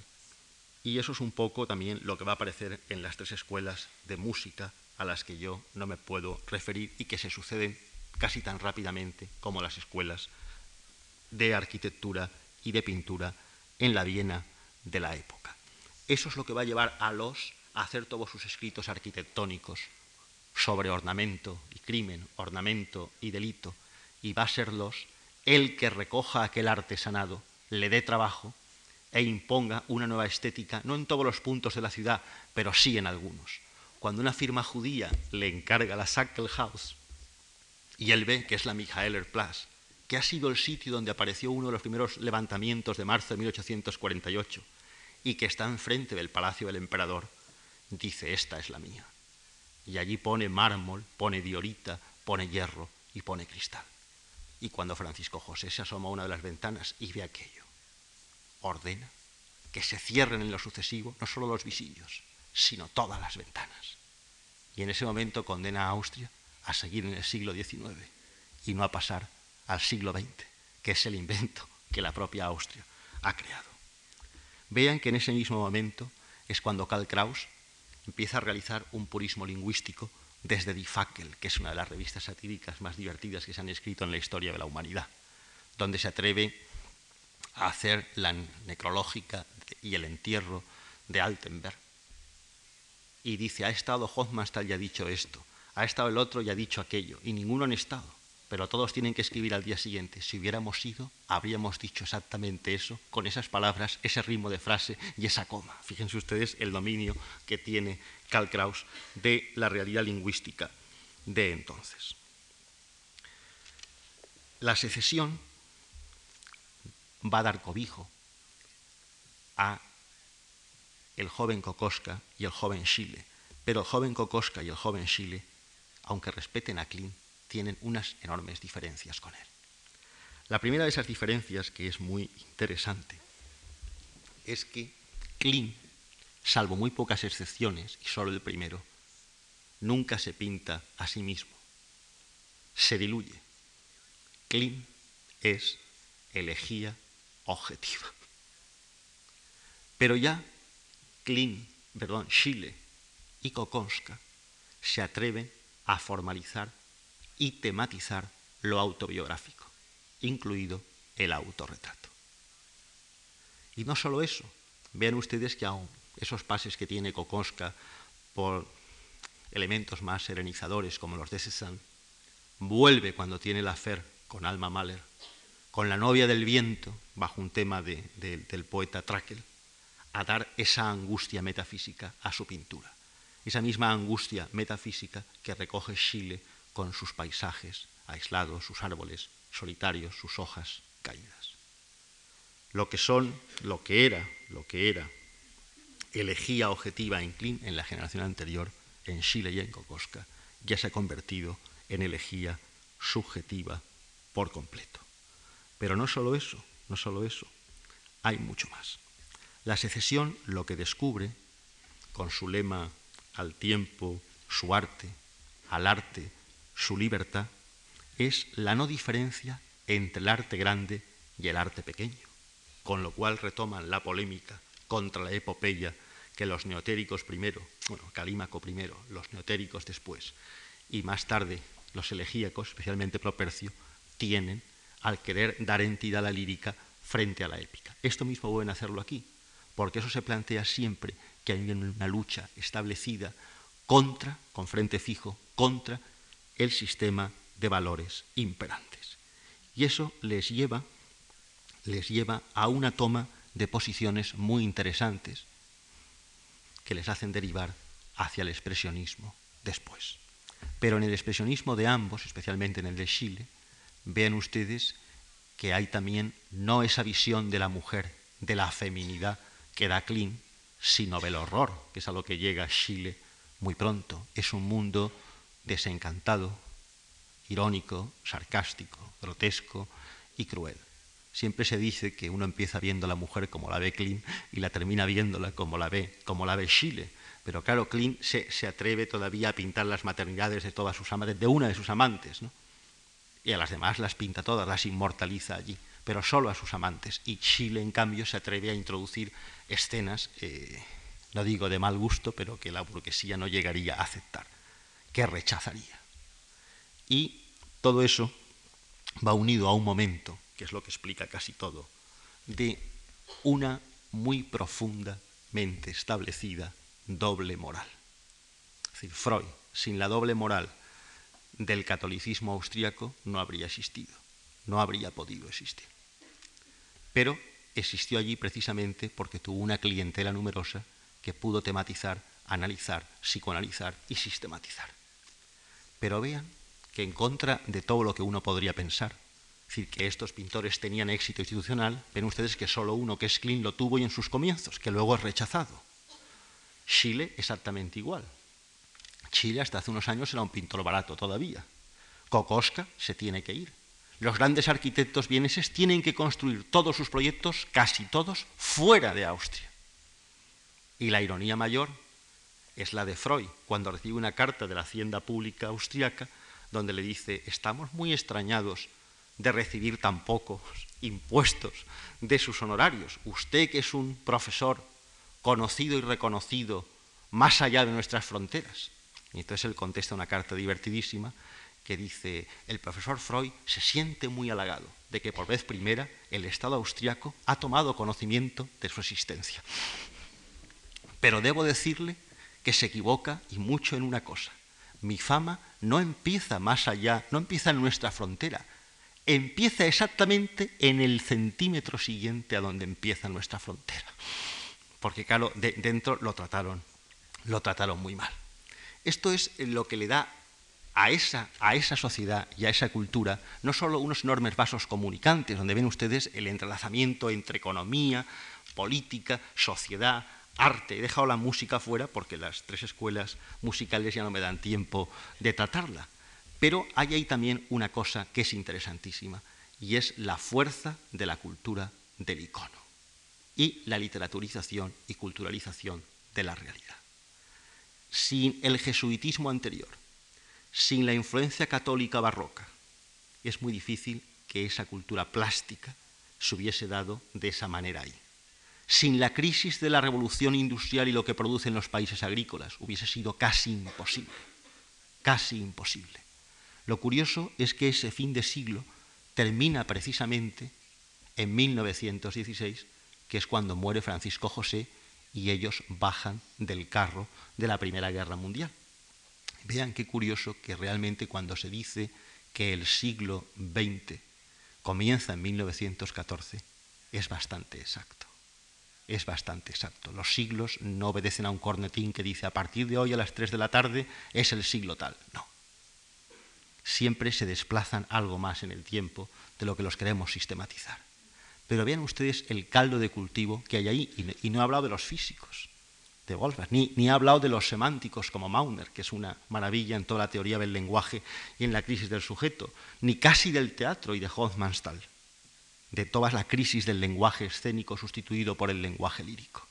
Y eso es un poco también lo que va a aparecer en las tres escuelas de música a las que yo no me puedo referir y que se suceden casi tan rápidamente como las escuelas de arquitectura y de pintura en la Viena de la época. Eso es lo que va a llevar a los a hacer todos sus escritos arquitectónicos sobre ornamento y crimen, ornamento y delito, y va a serlos el que recoja aquel artesanado, le dé trabajo e imponga una nueva estética, no en todos los puntos de la ciudad, pero sí en algunos. Cuando una firma judía le encarga la Sackelhaus y él ve que es la Michaelerplatz, que ha sido el sitio donde apareció uno de los primeros levantamientos de marzo de 1848 y que está enfrente del palacio del emperador, dice, esta es la mía. Y allí pone mármol, pone diorita, pone hierro y pone cristal. Y cuando Francisco José se asoma a una de las ventanas y ve aquello, ordena que se cierren en lo sucesivo no solo los visillos, sino todas las ventanas. Y en ese momento condena a Austria a seguir en el siglo XIX y no a pasar al siglo XX, que es el invento que la propia Austria ha creado. Vean que en ese mismo momento es cuando Karl Kraus empieza a realizar un purismo lingüístico desde Die Fackel, que es una de las revistas satíricas más divertidas que se han escrito en la historia de la humanidad, donde se atreve a hacer la necrológica y el entierro de Altenberg. Y dice, ha estado Hofmannsthal y ha dicho esto, ha estado el otro y ha dicho aquello, y ninguno han estado, pero todos tienen que escribir al día siguiente. Si hubiéramos ido, habríamos dicho exactamente eso, con esas palabras, ese ritmo de frase y esa coma. Fíjense ustedes el dominio que tiene Karl Kraus de la realidad lingüística de entonces. La secesión va a dar cobijo a el joven Kokoska y el joven Chile, pero el joven Kokoska y el joven Chile, aunque respeten a Klein, tienen unas enormes diferencias con él. La primera de esas diferencias, que es muy interesante, es que Klein salvo muy pocas excepciones, y solo el primero, nunca se pinta a sí mismo, se diluye. Klim es elegía objetiva. Pero ya Klim, perdón, Chile y Kokonska se atreven a formalizar y tematizar lo autobiográfico, incluido el autorretrato. Y no solo eso, vean ustedes que aún esos pases que tiene Kokonska por elementos más serenizadores como los de Cézanne, vuelve cuando tiene la fer con Alma Mahler, con la novia del viento, bajo un tema del poeta Trakl, a dar esa angustia metafísica a su pintura. Esa misma angustia metafísica que recoge Chile con sus paisajes aislados, sus árboles solitarios, sus hojas caídas. Lo que son, lo que era, lo que era elegía objetiva en en la generación anterior, en Chile y en Kokoska, ya se ha convertido en elegía subjetiva por completo. Pero no solo eso, no solo eso, hay mucho más. La secesión lo que descubre, con su lema al tiempo, su arte, al arte, su libertad, es la no diferencia entre el arte grande y el arte pequeño, con lo cual retoman la polémica contra la epopeya que los neotéricos primero, bueno, Calímaco primero, los neotéricos después, y más tarde los elegíacos, especialmente Propercio, tienen al querer dar entidad a la lírica frente a la épica. Esto mismo pueden hacerlo aquí, porque eso se plantea siempre que hay una lucha establecida contra, con frente fijo, contra el sistema de valores imperantes. Y eso les lleva, les lleva a una toma de posiciones muy interesantes que les hacen derivar hacia el expresionismo después. Pero en el expresionismo de ambos, especialmente en el de Chile, vean ustedes que hay también no esa visión de la mujer, de la feminidad que da Klein, sino del horror, que es a lo que llega Chile muy pronto. Es un mundo desencantado, irónico, sarcástico, grotesco y cruel. Siempre se dice que uno empieza viendo a la mujer como la ve Klein y la termina viéndola como la ve, como la ve Chile. Pero claro, Klein se, atreve todavía a pintar las maternidades de todas sus amantes, de una de sus amantes, ¿no? Y a las demás las pinta todas, las inmortaliza allí, pero solo a sus amantes. Y Chile, en cambio, se atreve a introducir escenas, eh, no digo de mal gusto, pero que la burguesía no llegaría a aceptar, que rechazaría. Y todo eso va unido a un momento que es lo que explica casi todo, de una muy profundamente establecida doble moral. Es decir, Freud, sin la doble moral del catolicismo austríaco, no habría existido, no habría podido existir. Pero existió allí precisamente porque tuvo una clientela numerosa que pudo tematizar, analizar, psicoanalizar y sistematizar. Pero vean que en contra de todo lo que uno podría pensar, es decir, que estos pintores tenían éxito institucional, ven ustedes que solo uno, que es Klein, lo tuvo y en sus comienzos, que luego es rechazado. Chile exactamente igual. Chile hasta hace unos años era un pintor barato todavía. Kokoska se tiene que ir. Los grandes arquitectos vieneses tienen que construir todos sus proyectos, casi todos, fuera de Austria. Y la ironía mayor es la de Freud, cuando recibe una carta de la Hacienda Pública Austriaca, donde le dice, estamos muy extrañados de recibir tan pocos impuestos de sus honorarios. Usted que es un profesor conocido y reconocido más allá de nuestras fronteras. Y entonces él contesta una carta divertidísima que dice, el profesor Freud se siente muy halagado de que por vez primera el Estado austriaco ha tomado conocimiento de su existencia. Pero debo decirle que se equivoca y mucho en una cosa. Mi fama no empieza más allá, no empieza en nuestra frontera, empieza exactamente en el centímetro siguiente a donde empieza nuestra frontera. Porque claro, dentro lo trataron, lo trataron muy mal. Esto es lo que le da a esa, a esa sociedad y a esa cultura no solo unos enormes vasos comunicantes, donde ven ustedes el entrelazamiento entre economía, política, sociedad, arte. He dejado la música fuera porque las tres escuelas musicales ya no me dan tiempo de tratarla. Pero hay ahí también una cosa que es interesantísima, y es la fuerza de la cultura del icono y la literaturización y culturalización de la realidad. sin el jesuitismo anterior, sin la influencia católica barroca, es muy difícil que esa cultura plástica se hubiese dado de esa manera ahí. Sin la crisis de la revolución industrial y lo que producen los países agrícolas, hubiese sido casi imposible, casi imposible. Lo curioso es que ese fin de siglo termina precisamente en 1916, que es cuando muere Francisco José y ellos bajan del carro de la Primera Guerra Mundial. Vean qué curioso que realmente cuando se dice que el siglo XX comienza en 1914, es bastante exacto. Es bastante exacto. Los siglos no obedecen a un cornetín que dice a partir de hoy a las 3 de la tarde es el siglo tal. No. Siempre se desplazan algo más en el tiempo de lo que los queremos sistematizar. Pero vean ustedes el caldo de cultivo que hay ahí, y no he hablado de los físicos de Wolfgang, ni, ni, ha hablado de los semánticos como Mauner, que es una maravilla en toda la teoría del lenguaje y en la crisis del sujeto, ni casi del teatro y de Hofmannsthal, de toda la crisis del lenguaje escénico sustituido por el lenguaje lírico.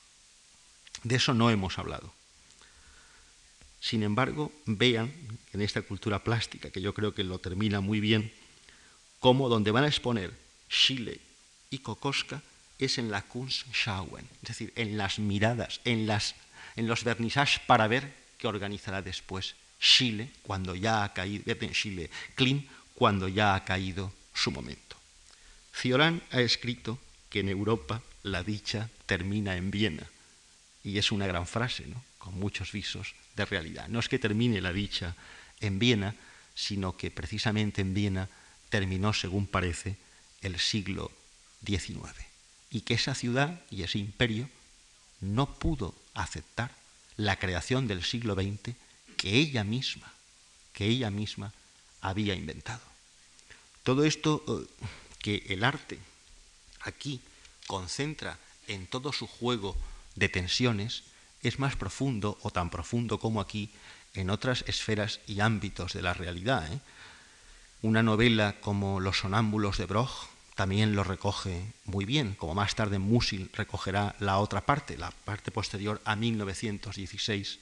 De eso no hemos hablado. Sin embargo, vean en esta cultura plástica, que yo creo que lo termina muy bien, cómo donde van a exponer Schiele y Kokoska es en la Kunstschauen, es decir, en las miradas, en las en los vernissages para ver qué organizará después Chile cuando ya ha caído, Chile, Klein, cuando ya ha caído su momento. Cioran ha escrito que en Europa la dicha termina en Viena, y es una gran frase, ¿no? con muchos visos de realidad. No es que termine la dicha en Viena, sino que precisamente en Viena terminó, según parece, el siglo XIX, y que esa ciudad y ese imperio no pudo aceptar la creación del siglo XX que ella misma, que ella misma había inventado. Todo esto eh, que el arte aquí concentra en todo su juego de tensiones es más profundo o tan profundo como aquí en otras esferas y ámbitos de la realidad. ¿eh? Una novela como Los sonámbulos de Broch también lo recoge muy bien, como más tarde Musil recogerá la otra parte, la parte posterior a 1916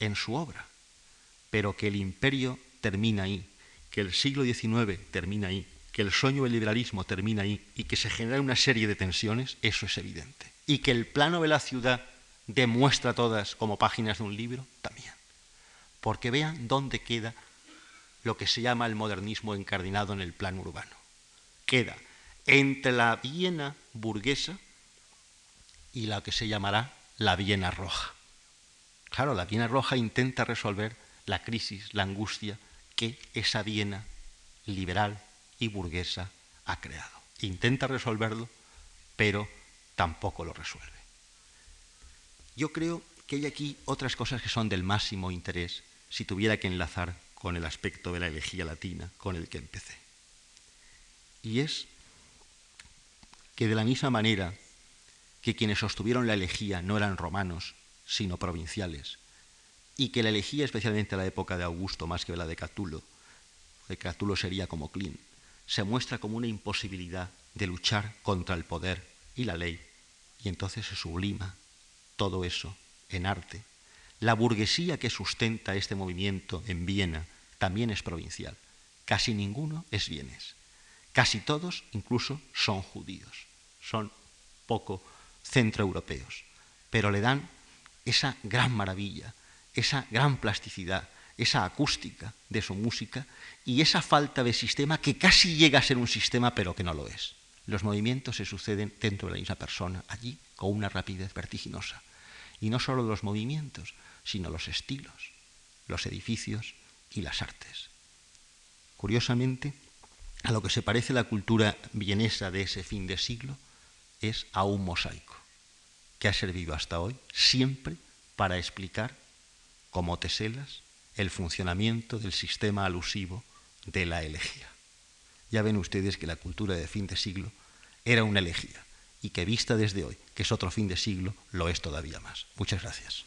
en su obra. Pero que el imperio termina ahí, que el siglo XIX termina ahí, que el sueño del liberalismo termina ahí y que se genera una serie de tensiones, eso es evidente. Y que el plano de la ciudad demuestra todas como páginas de un libro, también. Porque vean dónde queda lo que se llama el modernismo encardinado en el plano urbano. Queda entre la Viena burguesa y la que se llamará la Viena roja. Claro, la Viena roja intenta resolver la crisis, la angustia que esa Viena liberal y burguesa ha creado. Intenta resolverlo, pero tampoco lo resuelve. Yo creo que hay aquí otras cosas que son del máximo interés si tuviera que enlazar con el aspecto de la elegía latina con el que empecé. Y es que de la misma manera que quienes sostuvieron la elegía no eran romanos, sino provinciales, y que la elegía, especialmente a la época de Augusto, más que la de Catulo, de Catulo sería como Clin, se muestra como una imposibilidad de luchar contra el poder y la ley, y entonces se sublima todo eso en arte. La burguesía que sustenta este movimiento en Viena también es provincial. Casi ninguno es bienes. Casi todos incluso son judíos son poco centroeuropeos, pero le dan esa gran maravilla, esa gran plasticidad, esa acústica de su música y esa falta de sistema que casi llega a ser un sistema pero que no lo es. Los movimientos se suceden dentro de la misma persona, allí con una rapidez vertiginosa. Y no solo los movimientos, sino los estilos, los edificios y las artes. Curiosamente, a lo que se parece la cultura vienesa de ese fin de siglo es a un mosaico que ha servido hasta hoy siempre para explicar, como teselas, el funcionamiento del sistema alusivo de la elegía. Ya ven ustedes que la cultura de fin de siglo era una elegía y que vista desde hoy, que es otro fin de siglo, lo es todavía más. Muchas gracias.